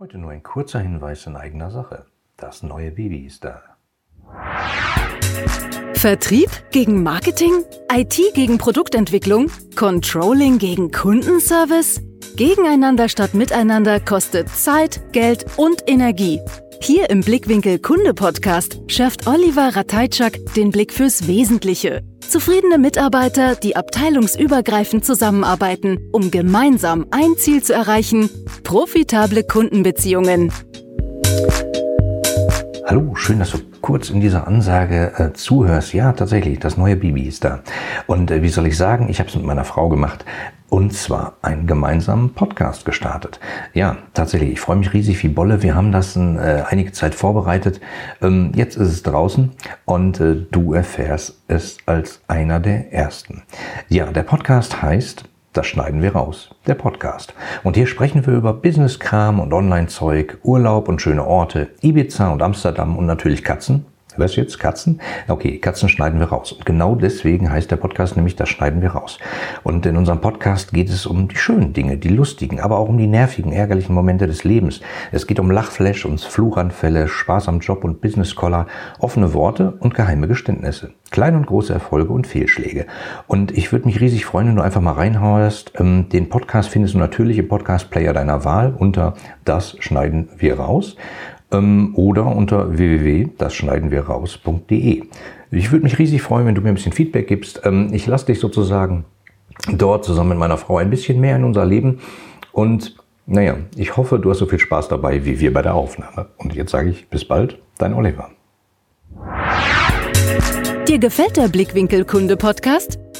Heute nur ein kurzer Hinweis in eigener Sache. Das neue Baby ist da. Vertrieb gegen Marketing? IT gegen Produktentwicklung? Controlling gegen Kundenservice? Gegeneinander statt miteinander kostet Zeit, Geld und Energie. Hier im Blickwinkel Kunde Podcast schärft Oliver Ratajczak den Blick fürs Wesentliche. Zufriedene Mitarbeiter, die abteilungsübergreifend zusammenarbeiten, um gemeinsam ein Ziel zu erreichen, profitable Kundenbeziehungen. Hallo, schön, dass du kurz in dieser Ansage äh, zuhörst. Ja, tatsächlich, das neue Bibi ist da. Und äh, wie soll ich sagen, ich habe es mit meiner Frau gemacht. Und zwar einen gemeinsamen Podcast gestartet. Ja, tatsächlich, ich freue mich riesig wie Bolle. Wir haben das äh, einige Zeit vorbereitet. Ähm, jetzt ist es draußen und äh, du erfährst es als einer der ersten. Ja, der Podcast heißt das schneiden wir raus, der Podcast. Und hier sprechen wir über Business-Kram und Online-Zeug, Urlaub und schöne Orte, Ibiza und Amsterdam und natürlich Katzen was jetzt? Katzen? Okay, Katzen schneiden wir raus. Und genau deswegen heißt der Podcast nämlich, das schneiden wir raus. Und in unserem Podcast geht es um die schönen Dinge, die lustigen, aber auch um die nervigen, ärgerlichen Momente des Lebens. Es geht um Lachflash und Fluchanfälle, Spaß am Job und Business-Collar, offene Worte und geheime Geständnisse. Kleine und große Erfolge und Fehlschläge. Und ich würde mich riesig freuen, wenn du einfach mal reinhaust. Ähm, den Podcast findest du natürlich im Podcast-Player deiner Wahl unter Das schneiden wir raus ähm, oder unter www.dasschneidenwirraus.de. Ich würde mich riesig freuen, wenn du mir ein bisschen Feedback gibst. Ähm, ich lasse dich sozusagen dort zusammen mit meiner Frau ein bisschen mehr in unser Leben und naja, ich hoffe, du hast so viel Spaß dabei wie wir bei der Aufnahme. Und jetzt sage ich bis bald, dein Oliver. Dir gefällt der Blickwinkel Kunde Podcast?